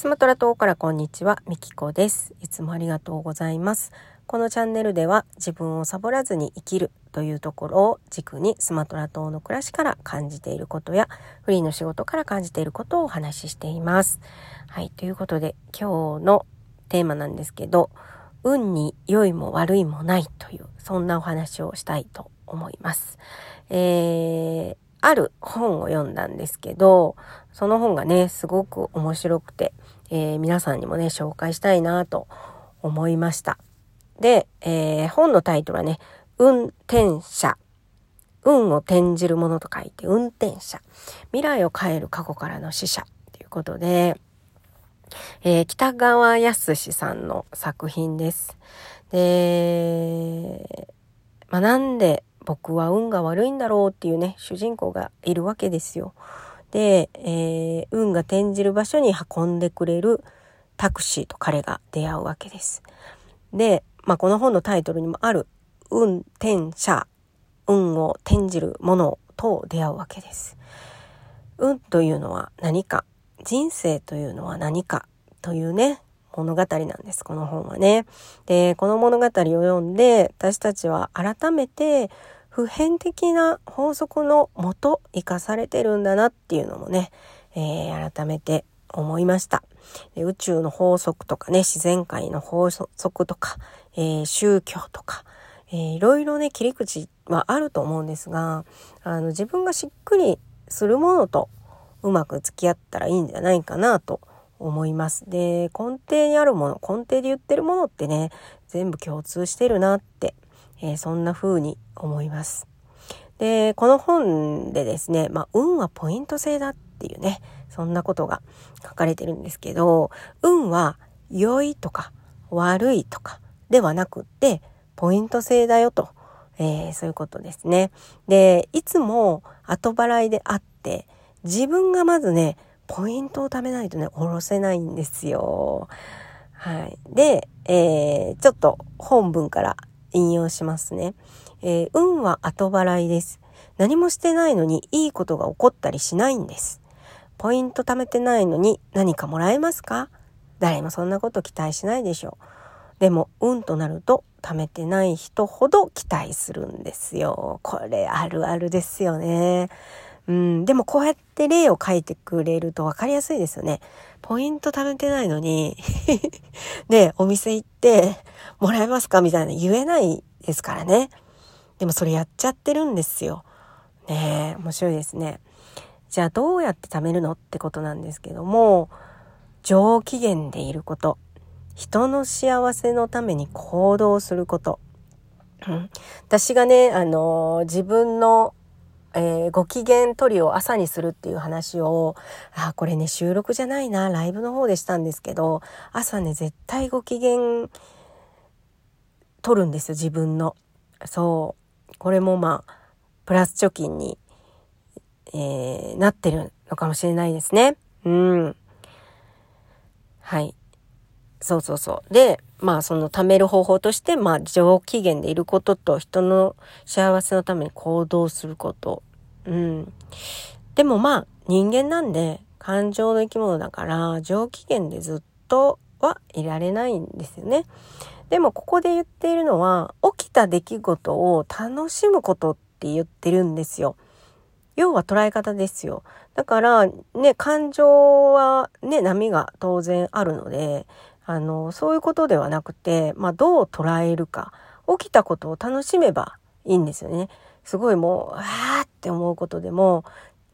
スマトラ島からこんにちは、みきこです。いつもありがとうございます。このチャンネルでは自分をサボらずに生きるというところを軸にスマトラ島の暮らしから感じていることやフリーの仕事から感じていることをお話ししています。はい、ということで今日のテーマなんですけど、運に良いも悪いもないというそんなお話をしたいと思います。えー、ある本を読んだんですけど、その本がね、すごく面白くて、えー、皆さんにもね、紹介したいなと思いました。で、えー、本のタイトルはね、運転者。運を転じるものと書いて、運転者。未来を変える過去からの死者。ということで、えー、北川康さんの作品です。で、まあ、なんで僕は運が悪いんだろうっていうね、主人公がいるわけですよ。で、えー、運が転じる場所に運んでくれるタクシーと彼が出会うわけです。で、まあ、この本のタイトルにもある運転者、運を転じるものと出会うわけです。運というのは何か、人生というのは何かというね、物語なんです、この本はね。で、この物語を読んで、私たちは改めて普遍的な法則のもと生かされてるんだなっていうのもね、えー、改めて思いました。宇宙の法則とかね、自然界の法則とか、えー、宗教とか、えー、いろいろね、切り口はあると思うんですが、あの、自分がしっくりするものとうまく付き合ったらいいんじゃないかなと思います。で、根底にあるもの、根底で言ってるものってね、全部共通してるなって、えー、そんな風に思います。で、この本でですね、まあ、運はポイント制だっていうね、そんなことが書かれてるんですけど、運は良いとか悪いとかではなくって、ポイント制だよと、えー、そういうことですね。で、いつも後払いであって、自分がまずね、ポイントを貯めないとね、おろせないんですよ。はい。で、えー、ちょっと本文から引用しますね。えー、運は後払いです。何もしてないのにいいことが起こったりしないんです。ポイント貯めてないのに何かもらえますか？誰もそんなこと期待しないでしょう。でも、運となると貯めてない人ほど期待するんですよ。これあるあるですよね。うん、でもこうやって例を書いてくれると分かりやすいですよね。ポイント貯めてないのに ね、お店行ってもらえますかみたいな言えないですからね。でもそれやっちゃってるんですよ。ねえ、面白いですね。じゃあどうやって貯めるのってことなんですけども、上機嫌でいること、人の幸せのために行動すること。私がね、あの自分のえー、ご機嫌取りを朝にするっていう話を、あ、これね、収録じゃないな、ライブの方でしたんですけど、朝ね、絶対ご機嫌取るんですよ、自分の。そう。これもまあ、プラス貯金に、えー、なってるのかもしれないですね。うん。はい。そうそうそう。で、まあその貯める方法として、まあ上機嫌でいることと人の幸せのために行動すること。うん。でもまあ人間なんで感情の生き物だから上機嫌でずっとはいられないんですよね。でもここで言っているのは起きた出来事を楽しむことって言ってるんですよ。要は捉え方ですよ。だからね、感情はね、波が当然あるので、あの、そういうことではなくて、まあ、どう捉えるか、起きたことを楽しめばいいんですよね。すごいもう、あーって思うことでも、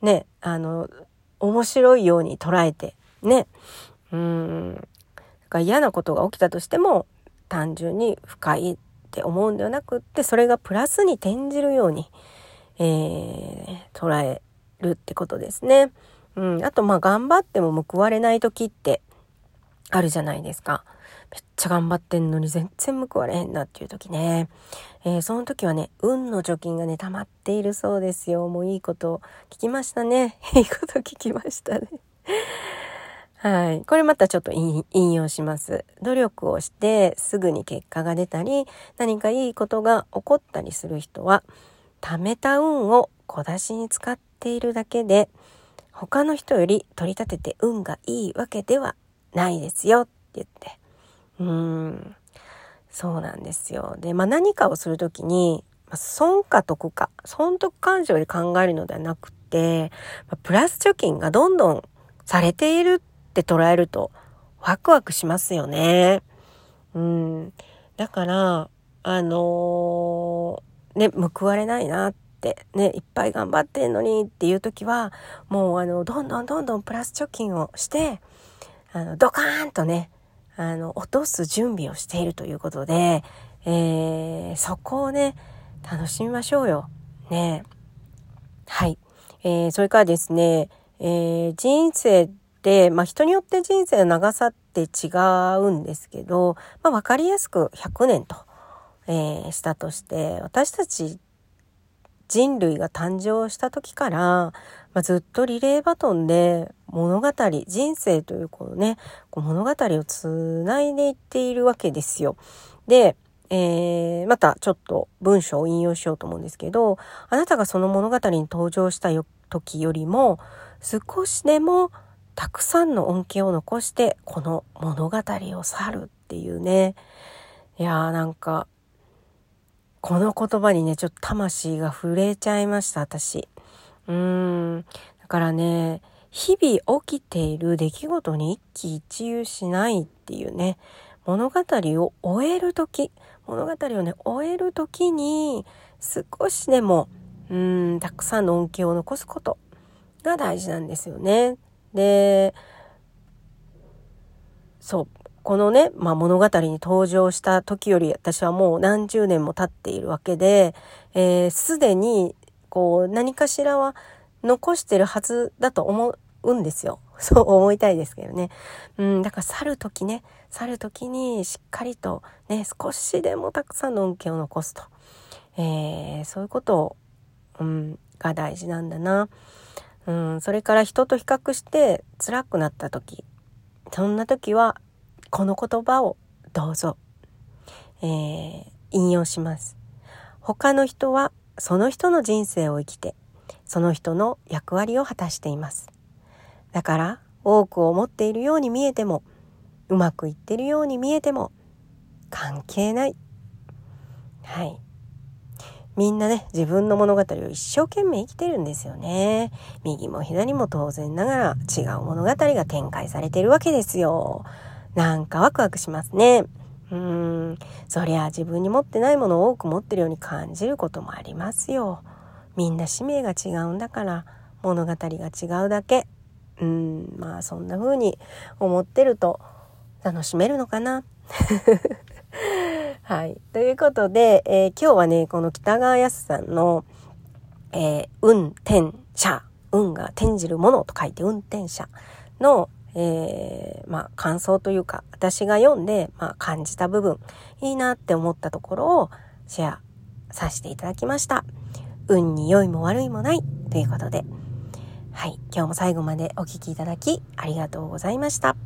ね、あの、面白いように捉えて、ね。うん。か嫌なことが起きたとしても、単純に不快って思うんではなくって、それがプラスに転じるように、えー、捉えるってことですね。うん。あと、まあ、頑張っても報われない時ってあるじゃないですか。めっちゃ頑張ってんのに全然報われへんなっていう時ね。えー、その時はね、運の貯金がね、溜まっているそうですよ。もういいこと聞きましたね。いいこと聞きましたね。はい。これまたちょっと引用します。努力をしてすぐに結果が出たり、何かいいことが起こったりする人は、貯めた運を小出しに使っているだけで、他の人より取り立てて運がいいわけではないですよって言って。うん。そうなんですよ。で、まあ何かをするときに、まあ、損か得か、損得感情で考えるのではなくて、まあ、プラス貯金がどんどんされているって捉えるとワクワクしますよね。うん。だから、あのー、ね、報われないなってね、いっぱい頑張ってんのにっていう時は、もうあの、どんどんどんどんプラス貯金をして、あの、ドカーンとね、あの、落とす準備をしているということで、えー、そこをね、楽しみましょうよ。ねはい。えー、それからですね、えー、人生で、まあ、人によって人生の長さって違うんですけど、まあ、分かりやすく100年と、えー、したとして私たち人類が誕生した時から、まあ、ずっとリレーバトンで物語人生というこのねこう物語をつないでいっているわけですよ。で、えー、またちょっと文章を引用しようと思うんですけどあなたがその物語に登場した時よりも少しでもたくさんの恩恵を残してこの物語を去るっていうねいやーなんかこの言葉にねちょっと魂が震えちゃいました私。うーん。だからね日々起きている出来事に一喜一憂しないっていうね物語を終える時物語をね終える時に少しでもうーんたくさんの恩恵を残すことが大事なんですよね。で、そう、このね、まあ、物語に登場した時より私はもう何十年も経っているわけで、えー、で、にこう何かしらは残してるはずだと思うんですよ。そう思いたいですけどね。うん、だから去る時ね、去る時にしっかりとね、少しでもたくさんの恩恵を残すと。えー、そういうことを、うん、が大事なんだな。うん、それから人と比較して辛くなった時そんな時はこの言葉をどうぞ、えー、引用します。他の人はその人の人生を生きてその人の役割を果たしています。だから多くを持っているように見えてもうまくいってるように見えても関係ない。はい。みんなね、自分の物語を一生懸命生きてるんですよね。右も左も当然ながら違う物語が展開されてるわけですよ。なんかワクワクしますね。うーん、そりゃ自分に持ってないものを多く持ってるように感じることもありますよ。みんな使命が違うんだから物語が違うだけ。うん、まあそんな風に思ってると楽しめるのかな。はい。ということで、えー、今日はね、この北川康さんの、えー、運転者、運が転じるものと書いて運転者の、えー、まあ、感想というか、私が読んで、まあ、感じた部分、いいなって思ったところをシェアさせていただきました。運に良いも悪いもないということで、はい。今日も最後までお聴きいただきありがとうございました。